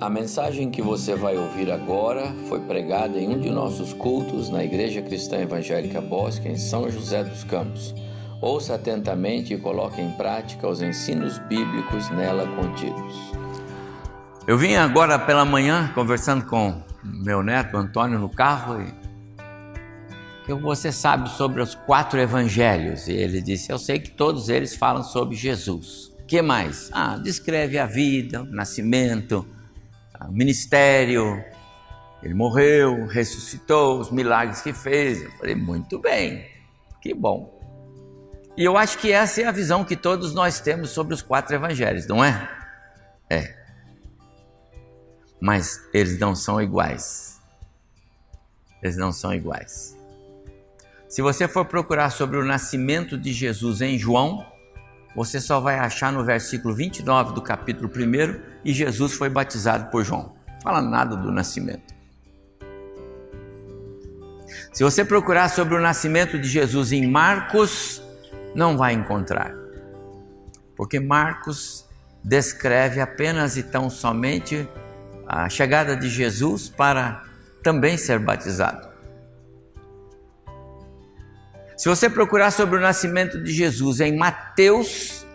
A mensagem que você vai ouvir agora foi pregada em um de nossos cultos na Igreja Cristã Evangélica Bosque, em São José dos Campos. Ouça atentamente e coloque em prática os ensinos bíblicos nela contidos. Eu vim agora pela manhã conversando com meu neto Antônio no carro e que você sabe sobre os quatro evangelhos. E ele disse: Eu sei que todos eles falam sobre Jesus. que mais? Ah, descreve a vida, o nascimento, o ministério. Ele morreu, ressuscitou, os milagres que fez. Eu falei: Muito bem, que bom. E eu acho que essa é a visão que todos nós temos sobre os quatro evangelhos, não é? É. Mas eles não são iguais. Eles não são iguais. Se você for procurar sobre o nascimento de Jesus em João, você só vai achar no versículo 29 do capítulo 1 e Jesus foi batizado por João. Fala nada do nascimento. Se você procurar sobre o nascimento de Jesus em Marcos, não vai encontrar. Porque Marcos descreve apenas e tão somente a chegada de Jesus para também ser batizado. Se você procurar sobre o nascimento de Jesus em Mateus,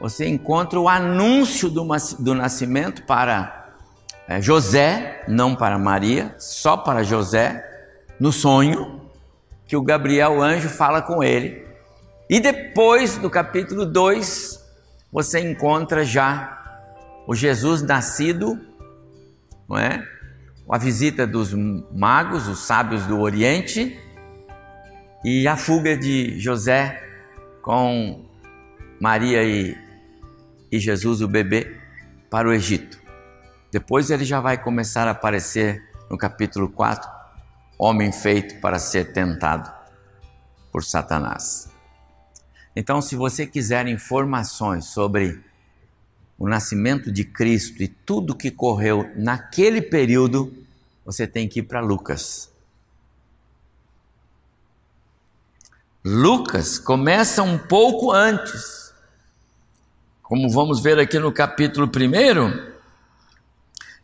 você encontra o anúncio do, do nascimento para é, José, não para Maria, só para José, no sonho, que o Gabriel o anjo fala com ele. E depois, do capítulo 2, você encontra já o Jesus nascido, não é? A visita dos magos, os sábios do Oriente, e a fuga de José com Maria e, e Jesus, o bebê, para o Egito. Depois ele já vai começar a aparecer no capítulo 4, homem feito para ser tentado por Satanás. Então, se você quiser informações sobre o nascimento de Cristo e tudo que correu naquele período, você tem que ir para Lucas. Lucas começa um pouco antes. Como vamos ver aqui no capítulo 1,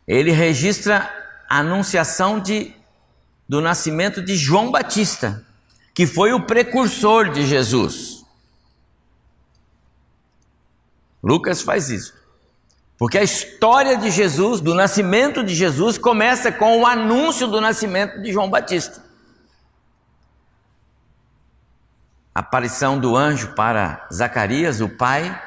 ele registra a anunciação de, do nascimento de João Batista, que foi o precursor de Jesus. Lucas faz isso. Porque a história de Jesus, do nascimento de Jesus, começa com o anúncio do nascimento de João Batista. Aparição do anjo para Zacarias, o pai,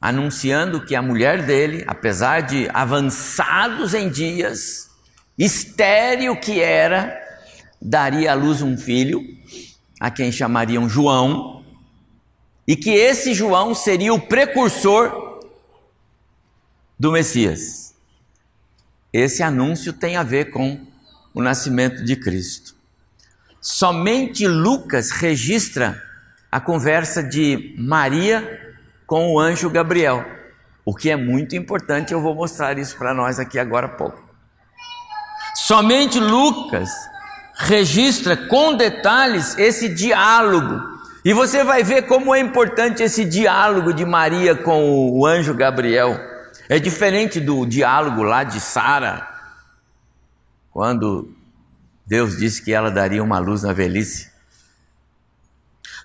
anunciando que a mulher dele, apesar de avançados em dias, estéril que era, daria à luz um filho, a quem chamariam João, e que esse João seria o precursor do Messias. Esse anúncio tem a ver com o nascimento de Cristo. Somente Lucas registra a conversa de Maria com o anjo Gabriel, o que é muito importante, eu vou mostrar isso para nós aqui agora há pouco. Somente Lucas registra com detalhes esse diálogo, e você vai ver como é importante esse diálogo de Maria com o anjo Gabriel. É diferente do diálogo lá de Sara, quando Deus disse que ela daria uma luz na velhice.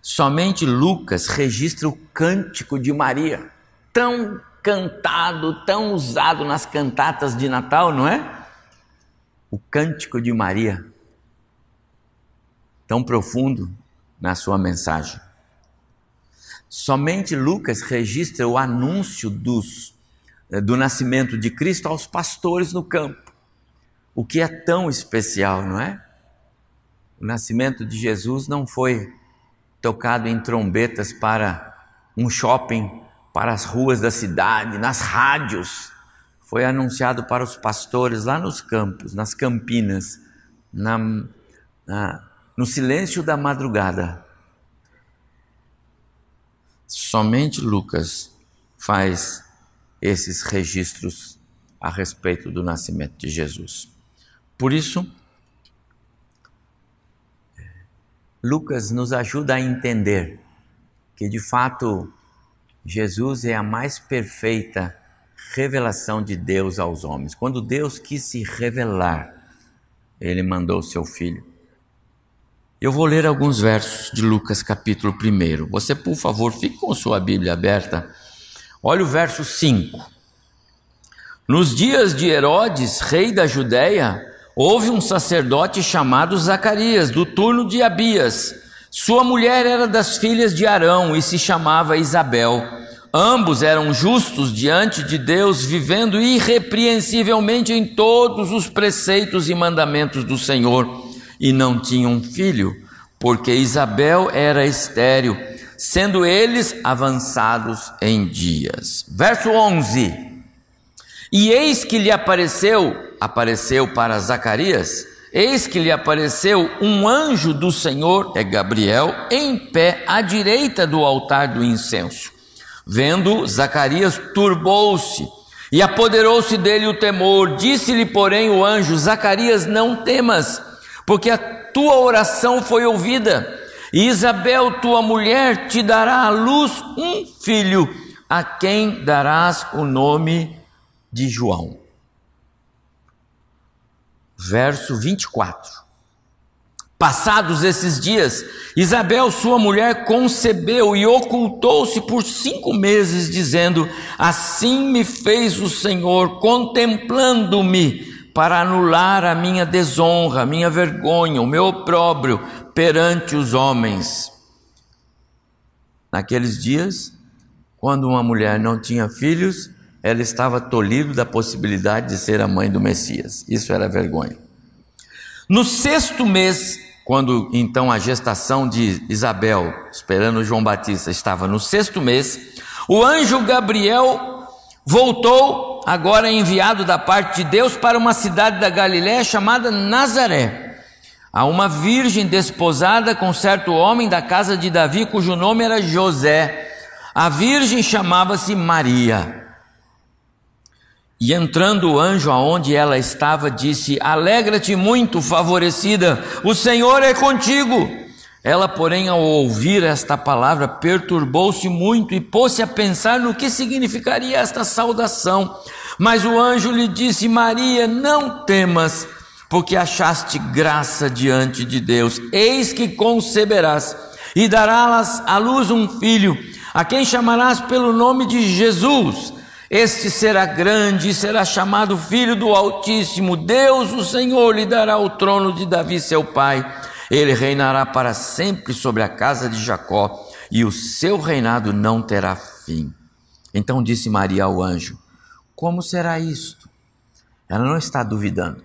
Somente Lucas registra o cântico de Maria, tão cantado, tão usado nas cantatas de Natal, não é? O cântico de Maria, tão profundo na sua mensagem. Somente Lucas registra o anúncio dos, eh, do nascimento de Cristo aos pastores no campo o que é tão especial, não é? O nascimento de Jesus não foi tocado em trombetas para um shopping, para as ruas da cidade, nas rádios. Foi anunciado para os pastores lá nos campos, nas campinas, na, na, no silêncio da madrugada. Somente Lucas faz esses registros a respeito do nascimento de Jesus. Por isso, Lucas nos ajuda a entender que de fato Jesus é a mais perfeita revelação de Deus aos homens. Quando Deus quis se revelar, ele mandou seu filho. Eu vou ler alguns versos de Lucas capítulo 1. Você, por favor, fique com sua Bíblia aberta. Olha o verso 5. Nos dias de Herodes, rei da Judéia, houve um sacerdote chamado Zacarias, do turno de Abias. Sua mulher era das filhas de Arão e se chamava Isabel. Ambos eram justos diante de Deus, vivendo irrepreensivelmente em todos os preceitos e mandamentos do Senhor, e não tinham filho, porque Isabel era estéril, sendo eles avançados em dias. Verso 11: E eis que lhe apareceu, apareceu para Zacarias, eis que lhe apareceu um anjo do Senhor, é Gabriel, em pé à direita do altar do incenso. Vendo, Zacarias turbou-se e apoderou-se dele o temor. Disse-lhe, porém, o anjo: Zacarias, não temas, porque a tua oração foi ouvida. E Isabel, tua mulher, te dará à luz um filho, a quem darás o nome de João. Verso 24. Passados esses dias, Isabel, sua mulher, concebeu e ocultou-se por cinco meses, dizendo: Assim me fez o Senhor, contemplando-me, para anular a minha desonra, a minha vergonha, o meu opróbrio perante os homens. Naqueles dias, quando uma mulher não tinha filhos, ela estava tolhida da possibilidade de ser a mãe do Messias. Isso era vergonha. No sexto mês, quando então a gestação de Isabel, esperando João Batista, estava no sexto mês, o anjo Gabriel voltou, agora enviado da parte de Deus, para uma cidade da Galiléia chamada Nazaré, a uma virgem desposada com certo homem da casa de Davi, cujo nome era José. A virgem chamava-se Maria. E entrando o anjo aonde ela estava, disse: Alegra-te muito, favorecida, o Senhor é contigo. Ela, porém, ao ouvir esta palavra, perturbou-se muito e pôs-se a pensar no que significaria esta saudação. Mas o anjo lhe disse: Maria, não temas, porque achaste graça diante de Deus. Eis que conceberás e darás à luz um filho, a quem chamarás pelo nome de Jesus. Este será grande e será chamado Filho do Altíssimo. Deus, o Senhor, lhe dará o trono de Davi, seu pai. Ele reinará para sempre sobre a casa de Jacó, e o seu reinado não terá fim. Então disse Maria ao anjo: Como será isto? Ela não está duvidando.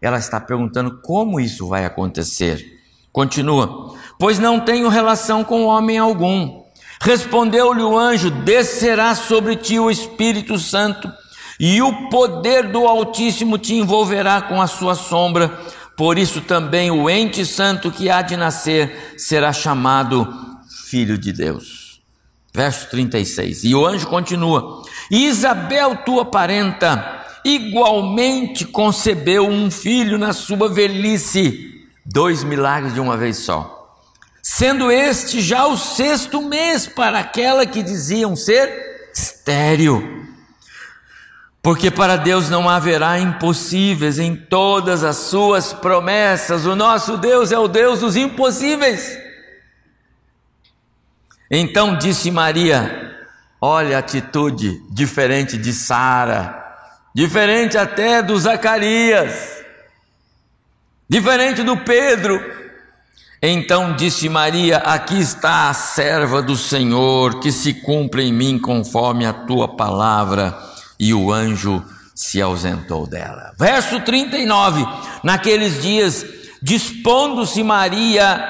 Ela está perguntando como isso vai acontecer. Continua: Pois não tenho relação com homem algum. Respondeu-lhe o anjo: Descerá sobre ti o Espírito Santo, e o poder do Altíssimo te envolverá com a sua sombra. Por isso também o ente santo que há de nascer será chamado Filho de Deus. Verso 36. E o anjo continua: Isabel, tua parenta, igualmente concebeu um filho na sua velhice. Dois milagres de uma vez só sendo este já o sexto mês para aquela que diziam ser estéril. Porque para Deus não haverá impossíveis em todas as suas promessas. O nosso Deus é o Deus dos impossíveis. Então disse Maria: Olha a atitude diferente de Sara, diferente até do Zacarias, diferente do Pedro, então disse Maria: Aqui está a serva do Senhor, que se cumpra em mim conforme a tua palavra. E o anjo se ausentou dela. Verso 39: Naqueles dias, dispondo-se Maria,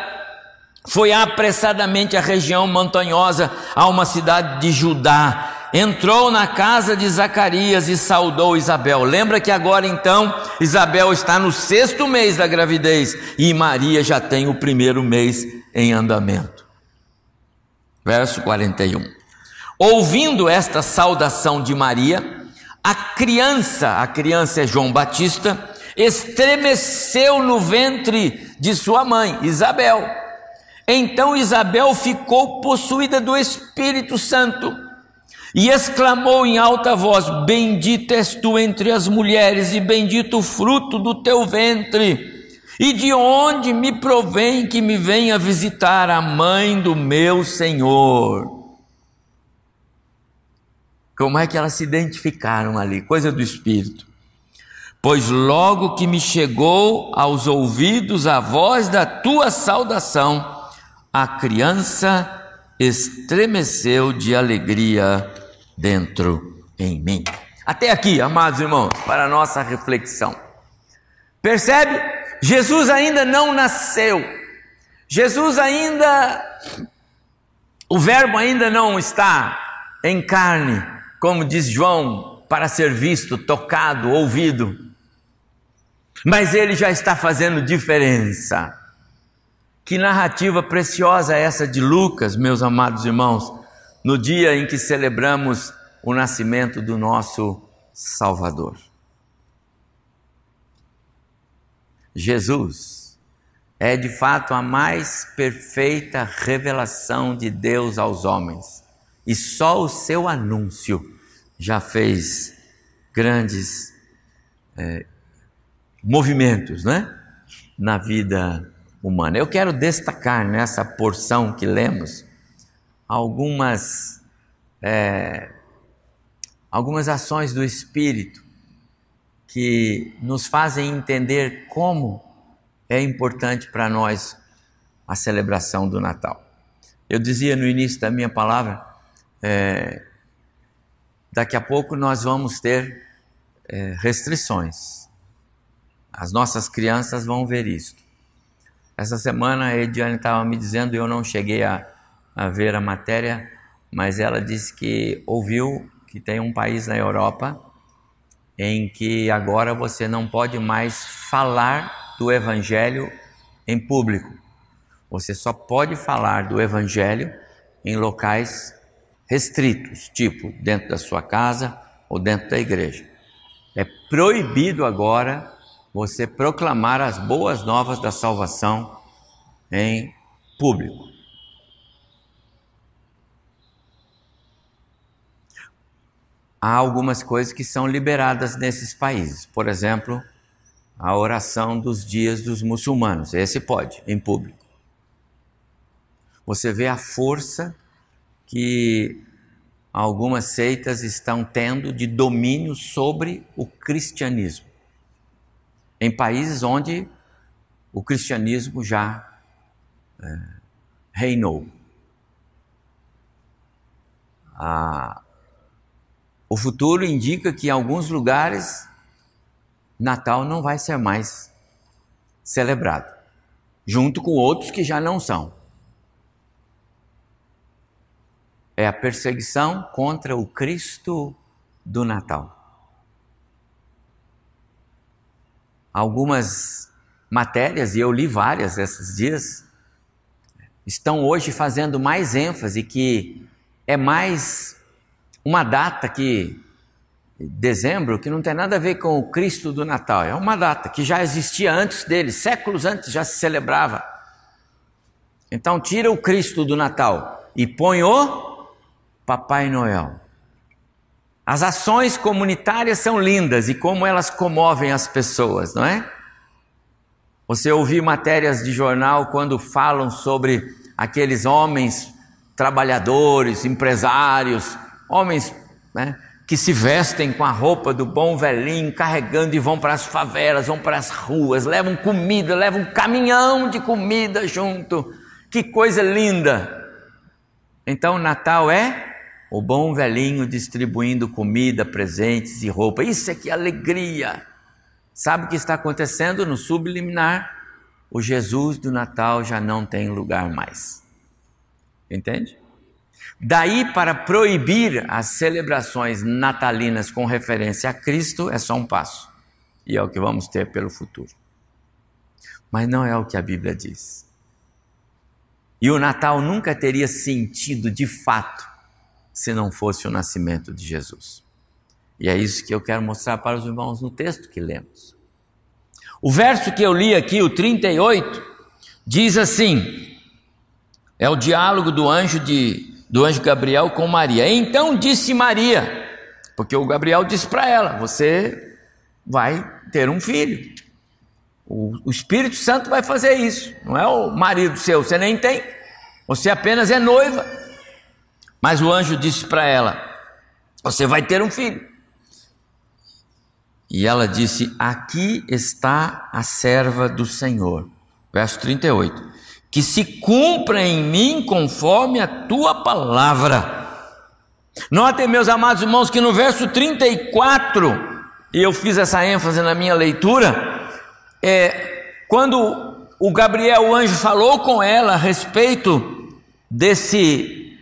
foi apressadamente à região montanhosa, a uma cidade de Judá entrou na casa de Zacarias e saudou Isabel. Lembra que agora então Isabel está no sexto mês da gravidez e Maria já tem o primeiro mês em andamento. Verso 41. Ouvindo esta saudação de Maria, a criança, a criança é João Batista, estremeceu no ventre de sua mãe, Isabel. Então Isabel ficou possuída do Espírito Santo E exclamou em alta voz: Bendita és tu entre as mulheres, e bendito o fruto do teu ventre. E de onde me provém que me venha visitar a mãe do meu Senhor? Como é que elas se identificaram ali? Coisa do Espírito. Pois logo que me chegou aos ouvidos a voz da tua saudação, a criança estremeceu de alegria dentro em mim. Até aqui, amados irmãos, para a nossa reflexão. Percebe? Jesus ainda não nasceu. Jesus ainda, o Verbo ainda não está em carne, como diz João, para ser visto, tocado, ouvido. Mas ele já está fazendo diferença. Que narrativa preciosa essa de Lucas, meus amados irmãos, no dia em que celebramos o nascimento do nosso Salvador. Jesus é de fato a mais perfeita revelação de Deus aos homens, e só o seu anúncio já fez grandes é, movimentos né? na vida humana. Eu quero destacar nessa porção que lemos algumas, é, algumas ações do Espírito que nos fazem entender como é importante para nós a celebração do Natal. Eu dizia no início da minha palavra, é, daqui a pouco nós vamos ter é, restrições. As nossas crianças vão ver isso. Essa semana a Ediane estava me dizendo, eu não cheguei a, a ver a matéria, mas ela disse que ouviu que tem um país na Europa em que agora você não pode mais falar do Evangelho em público. Você só pode falar do Evangelho em locais restritos, tipo dentro da sua casa ou dentro da igreja. É proibido agora você proclamar as boas novas da salvação em público. Há algumas coisas que são liberadas nesses países. Por exemplo, a oração dos dias dos muçulmanos. Esse pode, em público. Você vê a força que algumas seitas estão tendo de domínio sobre o cristianismo. Em países onde o cristianismo já é, reinou. A, o futuro indica que em alguns lugares Natal não vai ser mais celebrado, junto com outros que já não são. É a perseguição contra o Cristo do Natal. Algumas matérias, e eu li várias esses dias, estão hoje fazendo mais ênfase que é mais uma data que dezembro que não tem nada a ver com o Cristo do Natal, é uma data que já existia antes dele, séculos antes já se celebrava. Então tira o Cristo do Natal e põe o Papai Noel. As ações comunitárias são lindas e como elas comovem as pessoas, não é? Você ouvir matérias de jornal quando falam sobre aqueles homens trabalhadores, empresários, homens né, que se vestem com a roupa do bom velhinho, carregando e vão para as favelas, vão para as ruas, levam comida, levam um caminhão de comida junto. Que coisa linda! Então, Natal é o bom velhinho distribuindo comida, presentes e roupa. Isso é que alegria! Sabe o que está acontecendo no subliminar? O Jesus do Natal já não tem lugar mais. Entende? Daí para proibir as celebrações natalinas com referência a Cristo é só um passo. E é o que vamos ter pelo futuro. Mas não é o que a Bíblia diz. E o Natal nunca teria sentido de fato se não fosse o nascimento de Jesus. E é isso que eu quero mostrar para os irmãos no texto que lemos. O verso que eu li aqui, o 38, diz assim: é o diálogo do anjo de do anjo Gabriel com Maria. Então disse Maria, porque o Gabriel disse para ela: Você vai ter um filho. O, o, Espírito Santo vai fazer isso, não é o marido seu, você nem tem, você apenas é noiva. Mas o anjo disse para ela: Você vai ter um filho. E ela disse: Aqui está a serva do Senhor. Verso 38. Que se cumpra em mim conforme a tua palavra. Notem, meus amados irmãos, que no verso 34, e eu fiz essa ênfase na minha leitura, é, quando o Gabriel, o anjo, falou com ela a respeito desse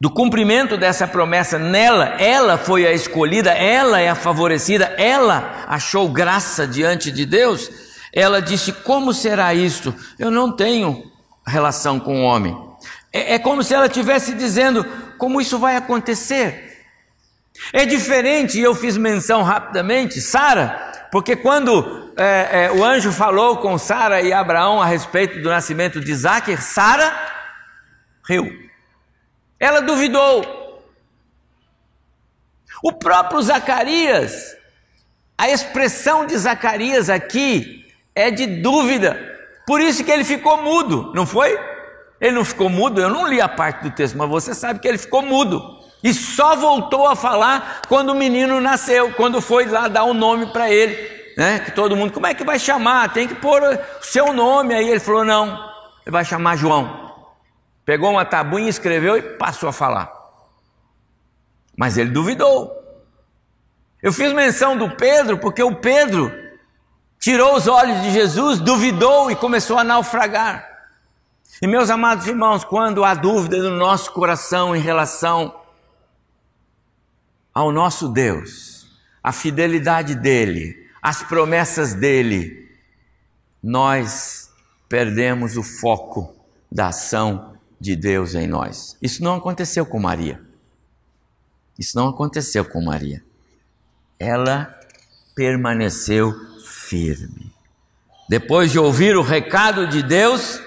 do cumprimento dessa promessa nela, ela foi a escolhida, ela é a favorecida, ela achou graça diante de Deus. Ela disse: Como será isto? Eu não tenho relação com o homem. É, é como se ela estivesse dizendo: Como isso vai acontecer? É diferente, eu fiz menção rapidamente, Sara, porque quando é, é, o anjo falou com Sara e Abraão a respeito do nascimento de Isaac, Sara riu. Ela duvidou. O próprio Zacarias, a expressão de Zacarias aqui é de dúvida. Por isso que ele ficou mudo, não foi? Ele não ficou mudo, eu não li a parte do texto, mas você sabe que ele ficou mudo. E só voltou a falar quando o menino nasceu, quando foi lá dar um nome para ele. Né? Que todo mundo, como é que vai chamar? Tem que pôr o seu nome. Aí ele falou: não, ele vai chamar João. Pegou uma tabuinha, escreveu e passou a falar. Mas ele duvidou. Eu fiz menção do Pedro porque o Pedro tirou os olhos de Jesus, duvidou e começou a naufragar. E meus amados irmãos, quando há dúvida no nosso coração em relação ao nosso Deus, a fidelidade dele, as promessas dele, nós perdemos o foco da ação de Deus em nós. Isso não aconteceu com Maria. Isso não aconteceu com Maria. Ela permaneceu firme. Depois de ouvir o recado de Deus,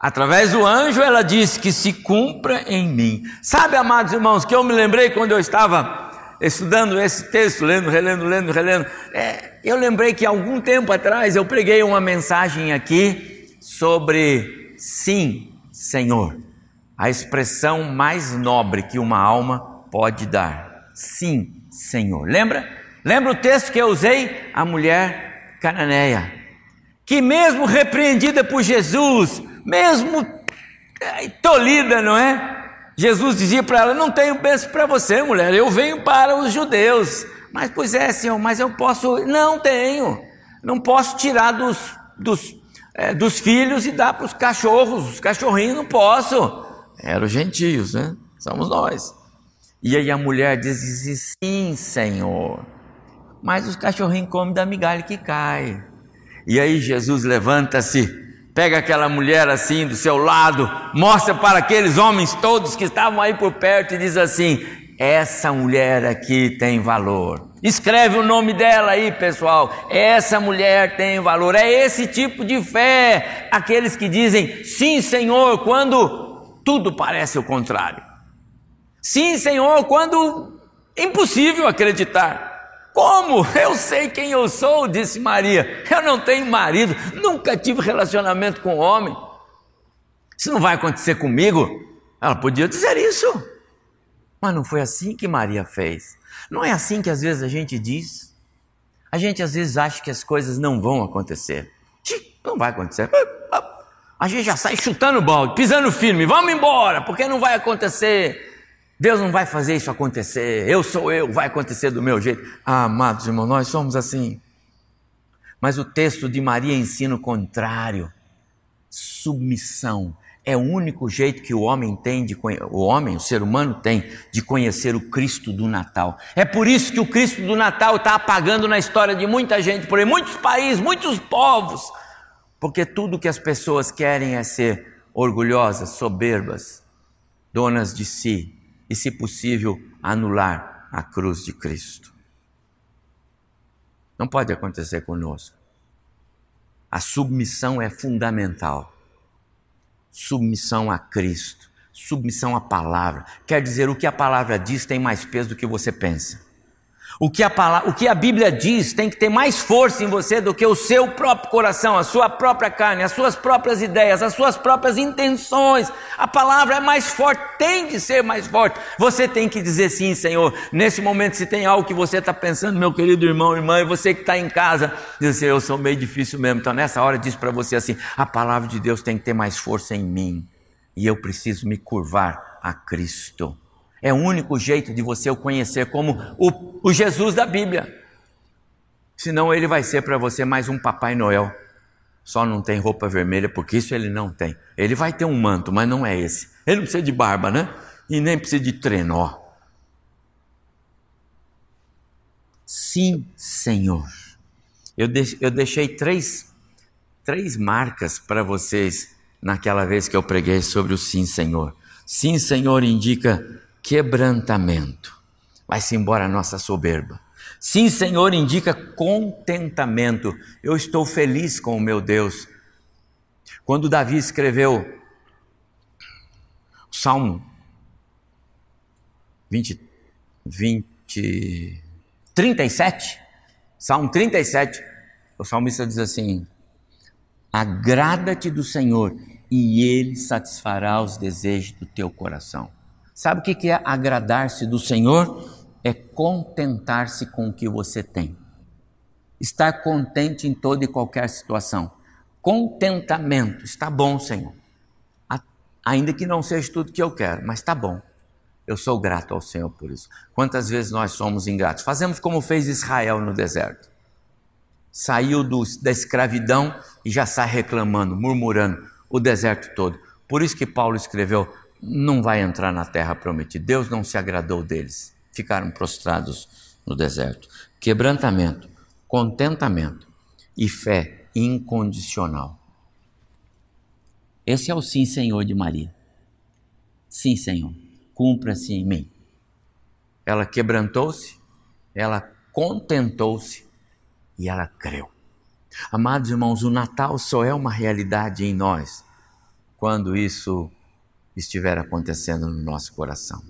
através do anjo, ela disse que se cumpra em mim. Sabe, amados irmãos, que eu me lembrei quando eu estava estudando esse texto, lendo, relendo, lendo, relendo. É, eu lembrei que algum tempo atrás eu preguei uma mensagem aqui sobre sim, Senhor, a expressão mais nobre que uma alma pode dar. Sim, Senhor. Lembra? Lembra o texto que eu usei? A mulher cananeia, que mesmo repreendida por Jesus, mesmo tolhida, não é? Jesus dizia para ela: Não tenho bênção para você, mulher, eu venho para os judeus. Mas, pois é, Senhor, mas eu posso. Não tenho, não posso tirar dos, dos é, dos filhos e dar para os cachorros, os cachorrinhos não posso. Eram os gentios, né? Somos nós. E aí a mulher diz sim, Senhor. Mas os cachorrinhos comem da migalha que cai. E aí Jesus levanta-se, pega aquela mulher assim do seu lado, mostra para aqueles homens todos que estavam aí por perto e diz assim: essa mulher aqui tem valor. Escreve o nome dela aí, pessoal. Essa mulher tem valor. É esse tipo de fé. Aqueles que dizem sim, Senhor, quando tudo parece o contrário. Sim, Senhor, quando impossível acreditar. Como? Eu sei quem eu sou, disse Maria. Eu não tenho marido, nunca tive relacionamento com homem. Isso não vai acontecer comigo. Ela podia dizer isso. Mas não foi assim que Maria fez. Não é assim que às vezes a gente diz. A gente às vezes acha que as coisas não vão acontecer. Não vai acontecer. A gente já sai chutando o balde, pisando firme, vamos embora, porque não vai acontecer. Deus não vai fazer isso acontecer. Eu sou eu, vai acontecer do meu jeito. Ah, amados irmãos, nós somos assim. Mas o texto de Maria ensina o contrário. Submissão é o único jeito que o homem tem de o homem, o ser humano tem de conhecer o Cristo do Natal. É por isso que o Cristo do Natal está apagando na história de muita gente, por aí, muitos países, muitos povos, porque tudo que as pessoas querem é ser orgulhosas, soberbas, donas de si e, se possível, anular a cruz de Cristo. Não pode acontecer conosco. A submissão é fundamental submissão a Cristo, Submissão à palavra. Quer dizer, o que a palavra diz tem mais peso do que você pensa. O que, a palavra, o que a Bíblia diz tem que ter mais força em você do que o seu próprio coração, a sua própria carne, as suas próprias ideias, as suas próprias intenções. A palavra é mais forte, tem de ser mais forte. Você tem que dizer sim, Senhor. Nesse momento, se tem algo que você está pensando, meu querido irmão, irmã, e você que está em casa, diz assim: Eu sou meio difícil mesmo. Então, nessa hora, diz para você assim: A palavra de Deus tem que ter mais força em mim, e eu preciso me curvar a Cristo. É o único jeito de você o conhecer como o, o Jesus da Bíblia. Senão ele vai ser para você mais um Papai Noel. Só não tem roupa vermelha, porque isso ele não tem. Ele vai ter um manto, mas não é esse. Ele não precisa de barba, né? E nem precisa de trenó. Sim, Senhor. Eu, de, eu deixei três, três marcas para vocês naquela vez que eu preguei sobre o Sim, Senhor. Sim, Senhor indica quebrantamento. Vai-se embora a nossa soberba. Sim, Senhor, indica contentamento. Eu estou feliz com o meu Deus. Quando Davi escreveu o Salmo 20, 20, 37, Salmo 37, o salmista diz assim: Agrada-te do Senhor, e Ele satisfará os desejos do teu coração. Sabe o que é agradar-se do Senhor? É contentar-se com o que você tem. Estar contente em toda e qualquer situação. Contentamento. Está bom, Senhor. Ainda que não seja tudo que eu quero, mas está bom. Eu sou grato ao Senhor por isso. Quantas vezes nós somos ingratos? Fazemos como fez Israel no deserto. Saiu do, da escravidão e já sai reclamando, murmurando o deserto todo. Por isso que Paulo escreveu: não vai entrar na terra prometida. Deus não se agradou deles. Ficaram prostrados no deserto. Quebrantamento, contentamento e fé incondicional. Esse é o sim, Senhor de Maria. Sim, Senhor, cumpra-se em mim. Ela quebrantou-se, ela contentou-se e ela creu. Amados irmãos, o Natal só é uma realidade em nós quando isso estiver acontecendo no nosso coração.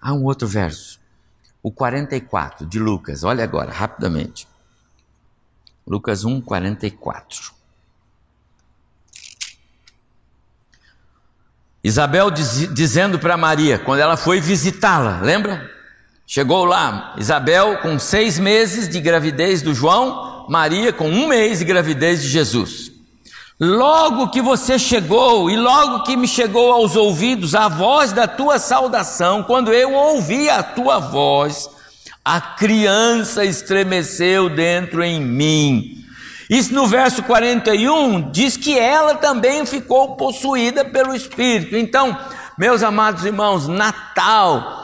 Há um outro verso, o 44 de Lucas, olha agora, rapidamente. Lucas 1, 44. Isabel diz, dizendo para Maria, quando ela foi visitá-la, lembra? Chegou lá, Isabel com seis meses de gravidez do João, Maria com um mês de gravidez de Jesus. Logo que você chegou, e logo que me chegou aos ouvidos a voz da tua saudação, quando eu ouvi a tua voz, a criança estremeceu dentro em mim. Isso no verso 41 diz que ela também ficou possuída pelo Espírito. Então, meus amados irmãos, Natal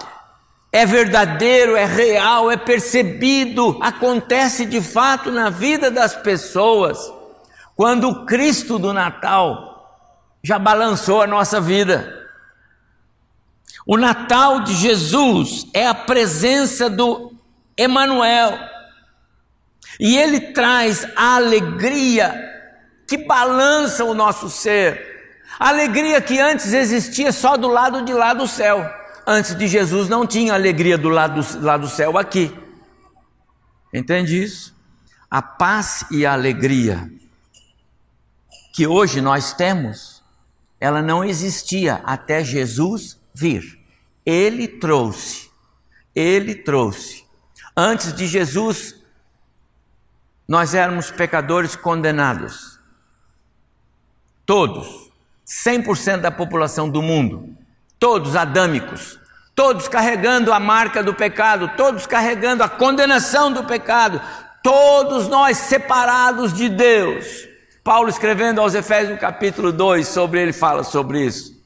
é verdadeiro, é real, é percebido, acontece de fato na vida das pessoas quando o Cristo do Natal já balançou a nossa vida. O Natal de Jesus é a presença do Emanuel. E ele traz a alegria que balança o nosso ser. A alegria que antes existia só do lado de lá do céu. Antes de Jesus não tinha alegria do lado, lá do céu aqui. Entende isso? A paz e a alegria que hoje nós temos, ela não existia até Jesus vir. Ele trouxe, ele trouxe. Antes de Jesus, nós éramos pecadores condenados. Todos, 100% da população do mundo, todos adâmicos, todos carregando a marca do pecado, todos carregando a condenação do pecado, todos nós separados de Deus. Paulo escrevendo aos Efésios no capítulo 2 sobre ele fala sobre isso.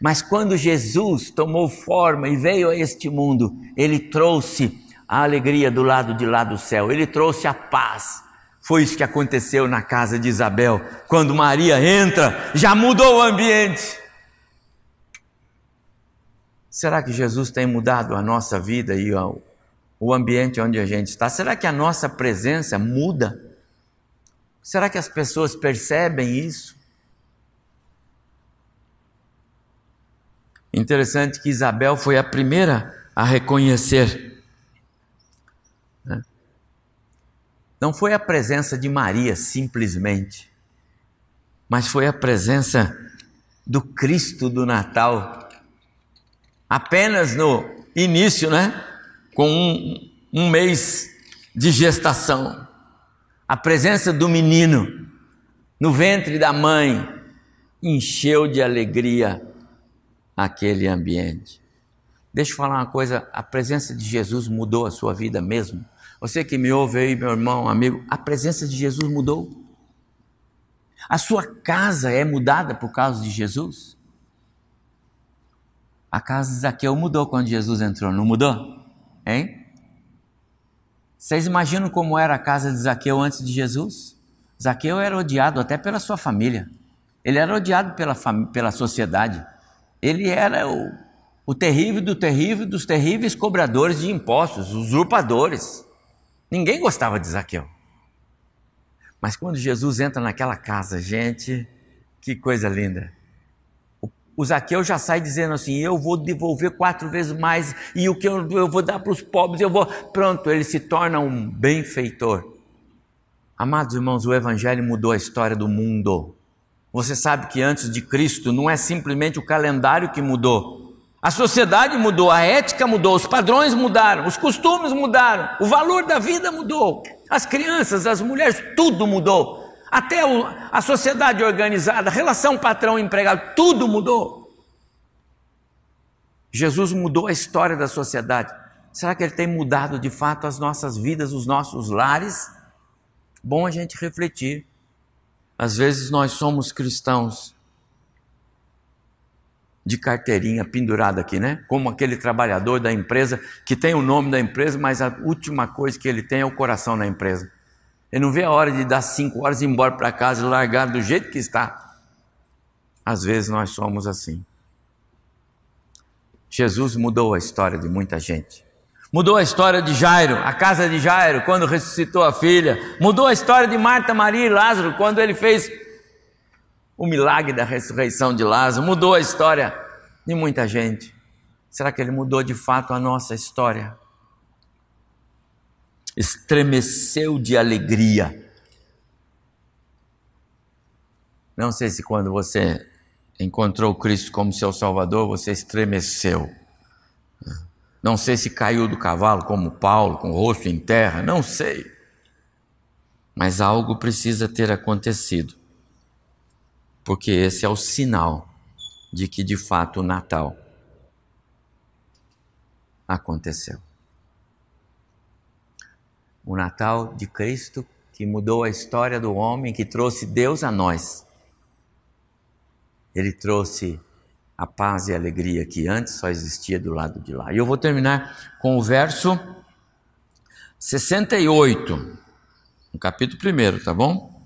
Mas quando Jesus tomou forma e veio a este mundo, ele trouxe a alegria do lado de lá do céu, ele trouxe a paz. Foi isso que aconteceu na casa de Isabel. Quando Maria entra, já mudou o ambiente. Será que Jesus tem mudado a nossa vida e o ambiente onde a gente está? Será que a nossa presença muda? Será que as pessoas percebem isso? Interessante que Isabel foi a primeira a reconhecer. Né? Não foi a presença de Maria simplesmente, mas foi a presença do Cristo do Natal. Apenas no início, né? Com um, um mês de gestação. A presença do menino no ventre da mãe encheu de alegria aquele ambiente. Deixa eu falar uma coisa: a presença de Jesus mudou a sua vida mesmo. Você que me ouve aí, meu irmão, amigo, a presença de Jesus mudou. A sua casa é mudada por causa de Jesus? A casa de Zaqueu mudou quando Jesus entrou, não mudou? Hein? Vocês imaginam como era a casa de Zaqueu antes de Jesus? Zaqueu era odiado até pela sua família. Ele era odiado pela, pela sociedade. Ele era o, o terrível do terrível dos terríveis cobradores de impostos, usurpadores. Ninguém gostava de Zaqueu. Mas quando Jesus entra naquela casa, gente, que coisa linda. O Zaqueu já sai dizendo assim: Eu vou devolver quatro vezes mais, e o que eu, eu vou dar para os pobres, eu vou. Pronto, ele se torna um benfeitor. Amados irmãos, o Evangelho mudou a história do mundo. Você sabe que antes de Cristo não é simplesmente o calendário que mudou. A sociedade mudou, a ética mudou, os padrões mudaram, os costumes mudaram, o valor da vida mudou. As crianças, as mulheres, tudo mudou. Até a sociedade organizada, a relação patrão-empregado, tudo mudou. Jesus mudou a história da sociedade. Será que ele tem mudado de fato as nossas vidas, os nossos lares? Bom a gente refletir. Às vezes nós somos cristãos de carteirinha pendurada aqui, né? Como aquele trabalhador da empresa que tem o nome da empresa, mas a última coisa que ele tem é o coração na empresa. Ele não vê a hora de dar cinco horas e ir embora para casa e largar do jeito que está. Às vezes nós somos assim. Jesus mudou a história de muita gente. Mudou a história de Jairo, a casa de Jairo, quando ressuscitou a filha. Mudou a história de Marta, Maria e Lázaro, quando ele fez o milagre da ressurreição de Lázaro. Mudou a história de muita gente. Será que ele mudou de fato a nossa história? Estremeceu de alegria. Não sei se quando você encontrou Cristo como seu Salvador, você estremeceu. Não sei se caiu do cavalo como Paulo, com o rosto em terra, não sei. Mas algo precisa ter acontecido. Porque esse é o sinal de que de fato o Natal aconteceu o Natal de Cristo que mudou a história do homem, que trouxe Deus a nós. Ele trouxe a paz e a alegria que antes só existia do lado de lá. E eu vou terminar com o verso 68, no capítulo 1, tá bom?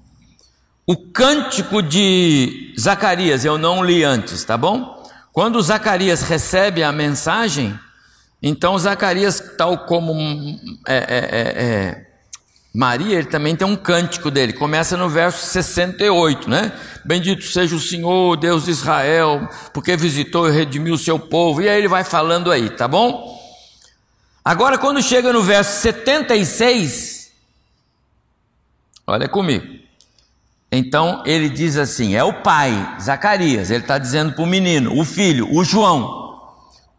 O cântico de Zacarias, eu não li antes, tá bom? Quando Zacarias recebe a mensagem, então, Zacarias, tal como é, é, é, é, Maria, ele também tem um cântico dele, começa no verso 68, né? Bendito seja o Senhor, Deus de Israel, porque visitou e redimiu o seu povo, e aí ele vai falando aí, tá bom? Agora, quando chega no verso 76, olha comigo. Então ele diz assim: é o pai, Zacarias, ele está dizendo para o menino, o filho, o João,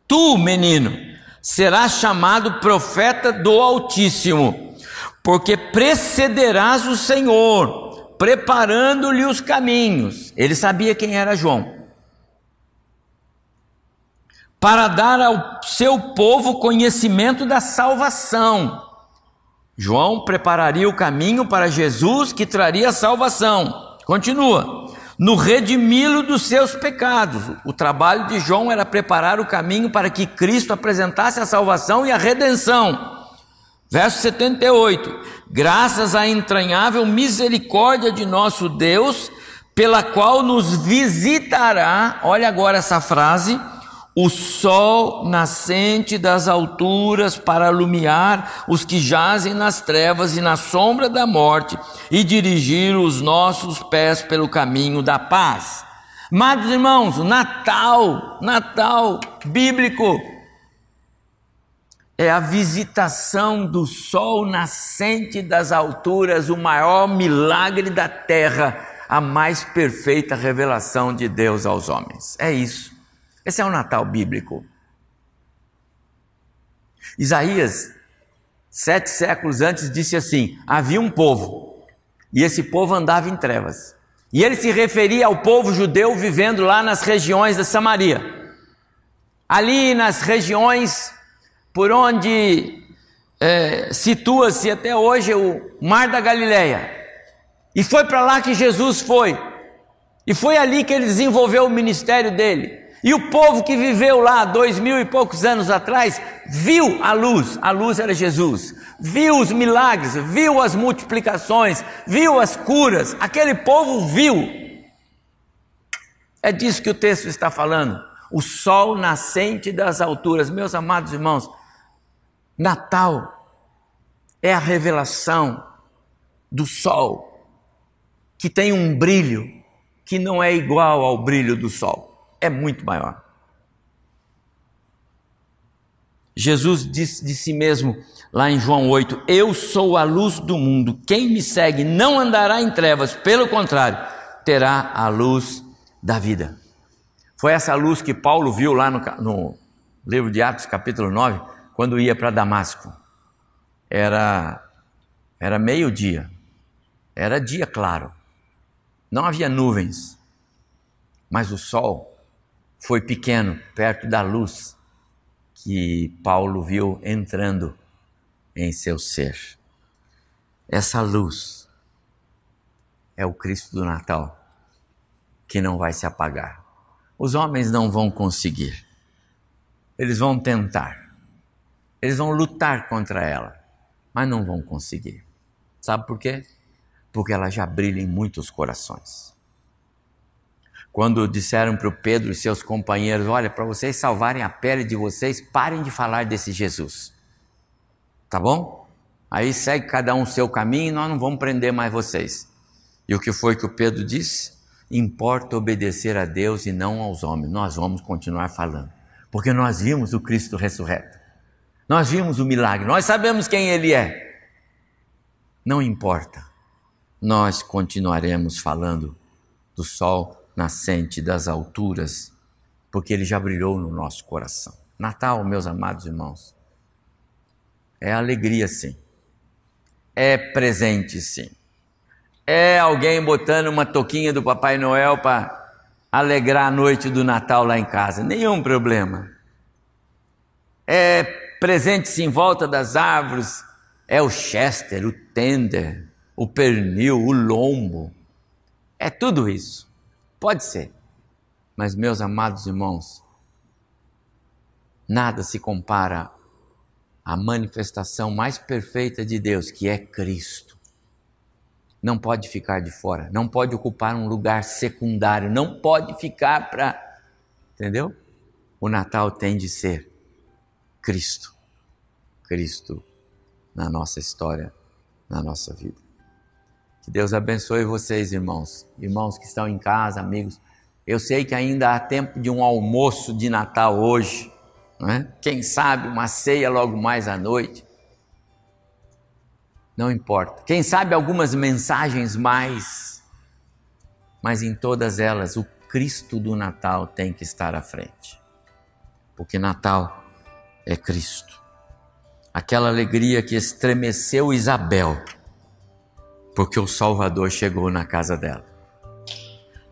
tu, menino, será chamado profeta do Altíssimo, porque precederás o Senhor, preparando-lhe os caminhos. Ele sabia quem era João. Para dar ao seu povo conhecimento da salvação. João prepararia o caminho para Jesus que traria salvação. Continua no redimi-lo dos seus pecados. O trabalho de João era preparar o caminho para que Cristo apresentasse a salvação e a redenção. Verso 78: Graças à entranhável misericórdia de nosso Deus, pela qual nos visitará, olha agora essa frase, o sol nascente das alturas para alumiar os que jazem nas trevas e na sombra da morte e dirigir os nossos pés pelo caminho da paz. Amados irmãos, Natal, Natal bíblico, é a visitação do sol nascente das alturas, o maior milagre da terra, a mais perfeita revelação de Deus aos homens. É isso. Esse é o Natal bíblico. Isaías, sete séculos antes, disse assim: havia um povo, e esse povo andava em trevas. E ele se referia ao povo judeu vivendo lá nas regiões da Samaria. Ali nas regiões por onde é, situa-se até hoje o Mar da Galileia. E foi para lá que Jesus foi. E foi ali que ele desenvolveu o ministério dele. E o povo que viveu lá dois mil e poucos anos atrás viu a luz, a luz era Jesus, viu os milagres, viu as multiplicações, viu as curas, aquele povo viu. É disso que o texto está falando. O sol nascente das alturas, meus amados irmãos, Natal é a revelação do sol, que tem um brilho que não é igual ao brilho do sol, é muito maior. Jesus disse de si mesmo lá em João 8: Eu sou a luz do mundo, quem me segue não andará em trevas, pelo contrário, terá a luz da vida. Foi essa luz que Paulo viu lá no, no livro de Atos, capítulo 9 quando ia para Damasco. Era era meio-dia. Era dia claro. Não havia nuvens. Mas o sol foi pequeno perto da luz que Paulo viu entrando em seu ser. Essa luz é o Cristo do Natal que não vai se apagar. Os homens não vão conseguir. Eles vão tentar eles vão lutar contra ela, mas não vão conseguir. Sabe por quê? Porque ela já brilha em muitos corações. Quando disseram para o Pedro e seus companheiros: Olha, para vocês salvarem a pele de vocês, parem de falar desse Jesus. Tá bom? Aí segue cada um o seu caminho e nós não vamos prender mais vocês. E o que foi que o Pedro disse? Importa obedecer a Deus e não aos homens. Nós vamos continuar falando, porque nós vimos o Cristo ressurreto. Nós vimos o milagre, nós sabemos quem ele é. Não importa, nós continuaremos falando do sol nascente das alturas, porque ele já brilhou no nosso coração. Natal, meus amados irmãos, é alegria sim, é presente sim, é alguém botando uma toquinha do Papai Noel para alegrar a noite do Natal lá em casa, nenhum problema. É presentes em volta das árvores é o chester, o tender, o pernil, o lombo. É tudo isso. Pode ser. Mas, meus amados irmãos, nada se compara à manifestação mais perfeita de Deus, que é Cristo. Não pode ficar de fora, não pode ocupar um lugar secundário, não pode ficar para. Entendeu? O Natal tem de ser Cristo. Cristo na nossa história, na nossa vida. Que Deus abençoe vocês, irmãos. Irmãos que estão em casa, amigos. Eu sei que ainda há tempo de um almoço de Natal hoje, não é? Quem sabe uma ceia logo mais à noite. Não importa. Quem sabe algumas mensagens mais. Mas em todas elas, o Cristo do Natal tem que estar à frente. Porque Natal é Cristo. Aquela alegria que estremeceu Isabel, porque o Salvador chegou na casa dela.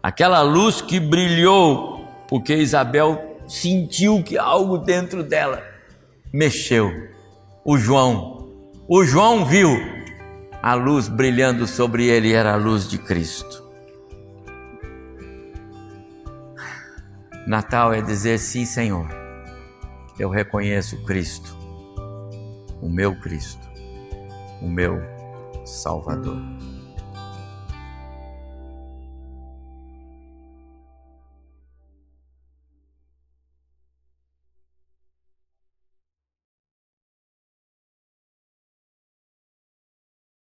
Aquela luz que brilhou, porque Isabel sentiu que algo dentro dela mexeu. O João, o João viu a luz brilhando sobre ele, era a luz de Cristo. Natal é dizer sim, Senhor eu reconheço Cristo, o meu Cristo, o meu Salvador.